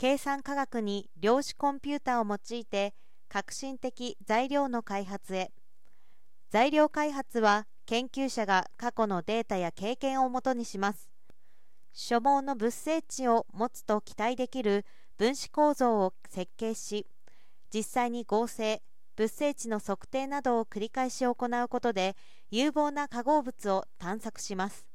計算科学に量子コンピューターを用いて革新的材料の開発へ。材料開発は研究者が過去のデータや経験をもとにします。所望の物性値を持つと期待できる分子構造を設計し実際に合成物性値の測定などを繰り返し行うことで有望な化合物を探索します。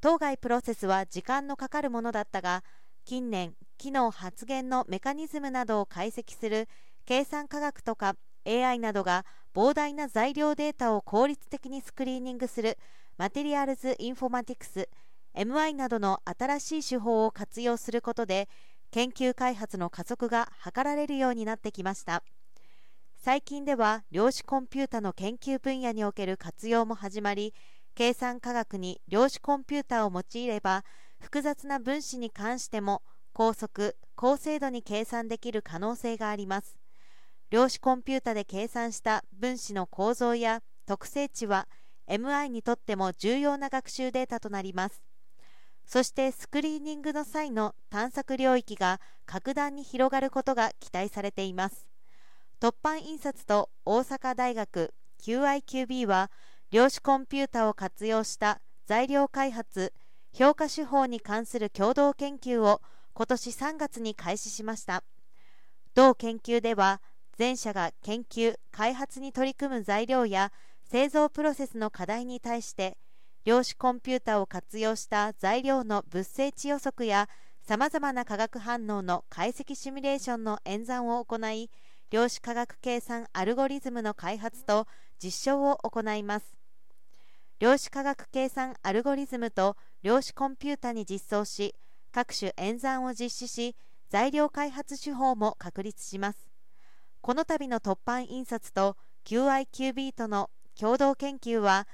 当該プロセスは時間のかかるものだったが近年機能発現のメカニズムなどを解析する計算科学とか AI などが膨大な材料データを効率的にスクリーニングするマテリアルズ・インフォマティクス MI などの新しい手法を活用することで研究開発の加速が図られるようになってきました。最近では量子コンピュータの研究分野における活用も始まり計算科学に量子コンピュータを用いれば複雑な分子に関しても高速高精度に計算できる可能性があります。量子コンピュータで計算した分子の構造や特性値は MI にとっても重要な学習データとなります。そしてスクリーニングの際の探索領域が格段に広がることが期待されています。突版印刷と大阪大学 QIQB は量子コンピュータを活用した材料開発評価手法に関する共同研究を今年3月に開始しました。同研究では全社が研究開発に取り組む材料や製造プロセスの課題に対して量子コンピュータを活用した材料の物性値予測やさまざまな化学反応の解析シミュレーションの演算を行い量子化学計算アルゴリズムの開発と実証を行います。量子化学計算アルゴリズムと量子コンピュータに実装し各種演算を実施し材料開発手法も確立します。この度の突版印刷と QIQB との共同研究は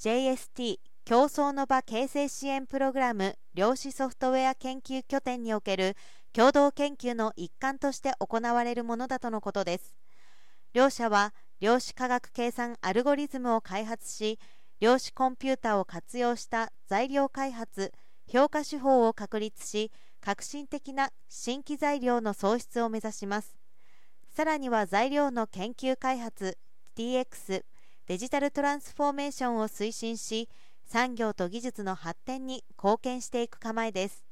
JST 競争の場形成支援プログラム量子ソフトウェア研究拠点における共同研究の一環として行われるものだとのことです。両社は量子化学計算アルゴリズムを開発し量子コンピュータを活用した材料開発評価手法を確立し革新的な新規材料の創出を目指します。さらには材料の研究開発 DX デジタルトランスフォーメーションを推進し産業と技術の発展に貢献していく構えです。